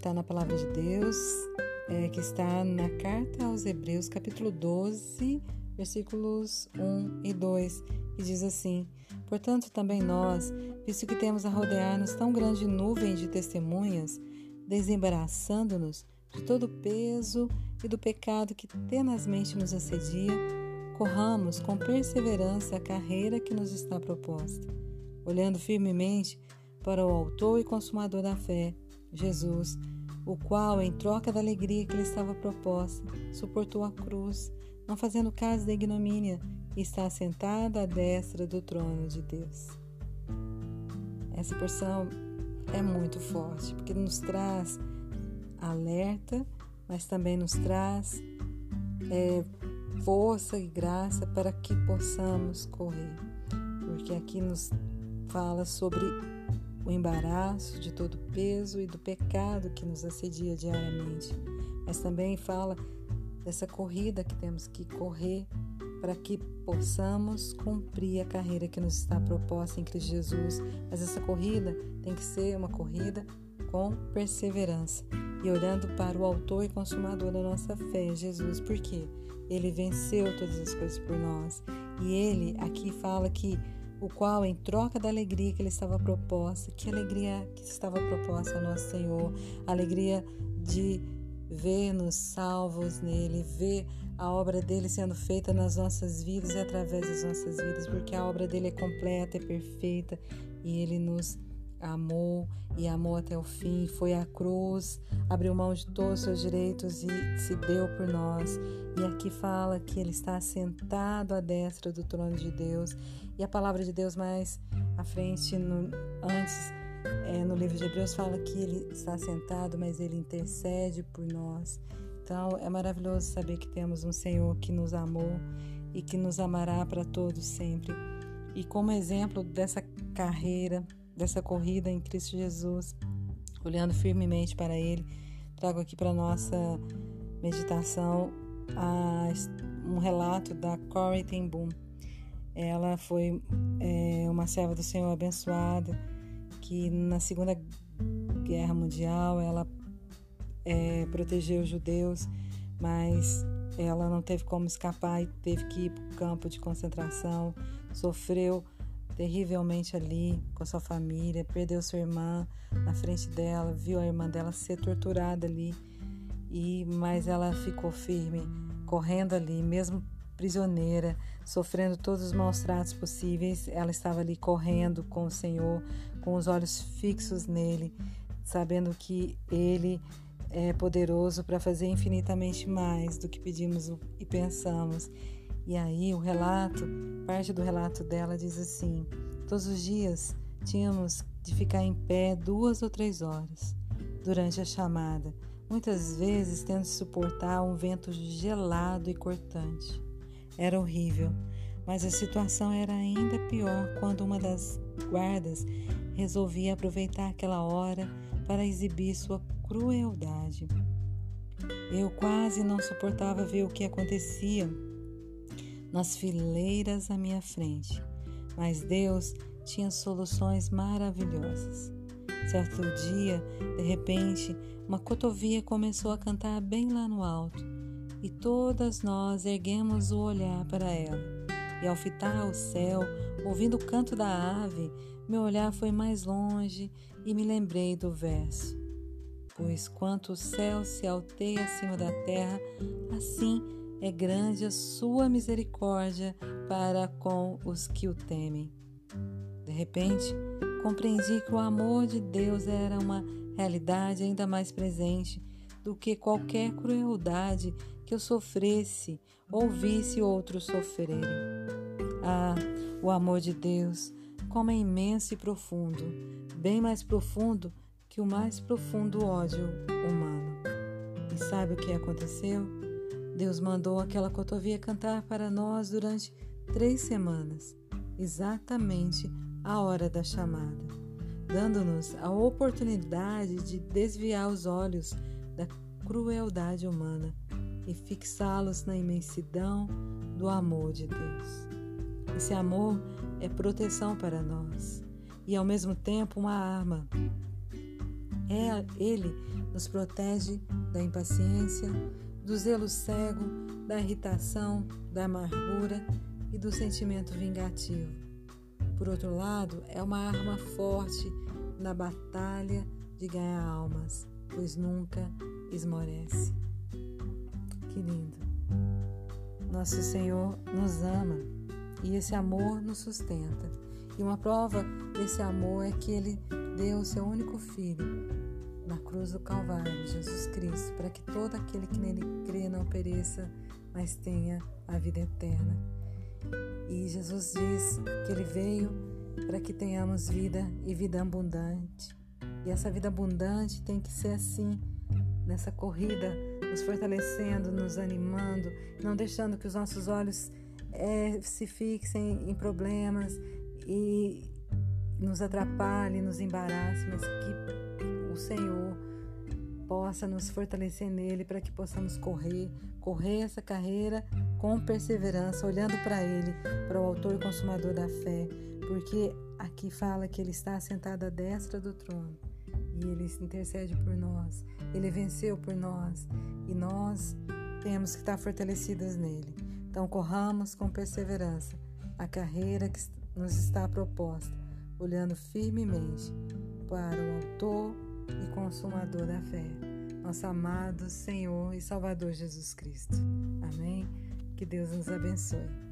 meditar na palavra de Deus, é, que está na carta aos Hebreus, capítulo 12, versículos 1 e 2, que diz assim: Portanto, também nós, visto que temos a rodear-nos tão grande nuvem de testemunhas, desembaraçando-nos de todo o peso e do pecado que tenazmente nos assedia, corramos com perseverança a carreira que nos está proposta, olhando firmemente para o Autor e Consumador da fé, Jesus, o qual, em troca da alegria que lhe estava proposta, suportou a cruz, não fazendo caso da ignomínia, e está assentado à destra do trono de Deus. Essa porção é muito forte, porque nos traz alerta, mas também nos traz é, força e graça para que possamos correr, porque aqui nos fala sobre o embaraço de todo o peso e do pecado que nos assedia diariamente, mas também fala dessa corrida que temos que correr para que possamos cumprir a carreira que nos está proposta em Cristo Jesus. Mas essa corrida tem que ser uma corrida com perseverança e olhando para o autor e consumador da nossa fé, Jesus, porque ele venceu todas as coisas por nós. E ele aqui fala que o qual, em troca da alegria que ele estava proposta, que alegria que estava proposta ao nosso Senhor, alegria de ver-nos salvos nele, ver a obra dele sendo feita nas nossas vidas e através das nossas vidas, porque a obra dele é completa, é perfeita e ele nos amou e amou até o fim, foi à cruz, abriu mão de todos os seus direitos e se deu por nós. E aqui fala que ele está sentado à destra do trono de Deus. E a palavra de Deus mais à frente, no, antes, é, no livro de Hebreus, fala que ele está sentado, mas ele intercede por nós. Então é maravilhoso saber que temos um Senhor que nos amou e que nos amará para todos sempre. E como exemplo dessa carreira, dessa corrida em Cristo Jesus, olhando firmemente para Ele, trago aqui para nossa meditação a, um relato da Corey ten Boom. Ela foi é, uma serva do Senhor abençoada que na Segunda Guerra Mundial ela é, protegeu os judeus, mas ela não teve como escapar e teve que ir para o campo de concentração, sofreu terrivelmente ali com a sua família, perdeu sua irmã na frente dela, viu a irmã dela ser torturada ali, e mas ela ficou firme, correndo ali, mesmo prisioneira, sofrendo todos os maus tratos possíveis, ela estava ali correndo com o Senhor, com os olhos fixos nele, sabendo que ele é poderoso para fazer infinitamente mais do que pedimos e pensamos e aí o relato, parte do relato dela diz assim: todos os dias tínhamos de ficar em pé duas ou três horas durante a chamada, muitas vezes tendo de suportar um vento gelado e cortante. Era horrível, mas a situação era ainda pior quando uma das guardas resolvia aproveitar aquela hora para exibir sua crueldade. Eu quase não suportava ver o que acontecia nas fileiras à minha frente, mas Deus tinha soluções maravilhosas. Certo dia, de repente, uma cotovia começou a cantar bem lá no alto e todas nós erguemos o olhar para ela. E ao fitar o céu, ouvindo o canto da ave, meu olhar foi mais longe e me lembrei do verso. Pois quanto o céu se alteia acima da terra, assim é grande a sua misericórdia para com os que o temem. De repente, compreendi que o amor de Deus era uma realidade ainda mais presente do que qualquer crueldade que eu sofresse ou visse outros sofrerem. Ah, o amor de Deus, como é imenso e profundo, bem mais profundo que o mais profundo ódio humano. E sabe o que aconteceu? Deus mandou aquela cotovia cantar para nós durante três semanas, exatamente a hora da chamada, dando-nos a oportunidade de desviar os olhos da crueldade humana e fixá-los na imensidão do amor de Deus. Esse amor é proteção para nós e, ao mesmo tempo, uma arma. É, ele nos protege da impaciência, do zelo cego, da irritação, da amargura e do sentimento vingativo. Por outro lado, é uma arma forte na batalha de ganhar almas, pois nunca esmorece. Que lindo! Nosso Senhor nos ama e esse amor nos sustenta. E uma prova desse amor é que Ele deu o seu único filho na cruz do Calvário, Jesus Cristo, para que todo aquele que nele crê não pereça, mas tenha a vida eterna. E Jesus diz que ele veio para que tenhamos vida e vida abundante. E essa vida abundante tem que ser assim, nessa corrida, nos fortalecendo, nos animando, não deixando que os nossos olhos é, se fixem em problemas e nos atrapalhem, nos embaraçem, mas que o Senhor possa nos fortalecer nele para que possamos correr, correr essa carreira com perseverança, olhando para Ele, para o Autor e Consumador da fé, porque aqui fala que Ele está sentado à destra do trono e Ele intercede por nós, Ele venceu por nós e nós temos que estar fortalecidas nele. Então, corramos com perseverança a carreira que nos está proposta, olhando firmemente para o Autor e Consumador da fé, nosso amado Senhor e Salvador Jesus Cristo. Amém? Que Deus nos abençoe.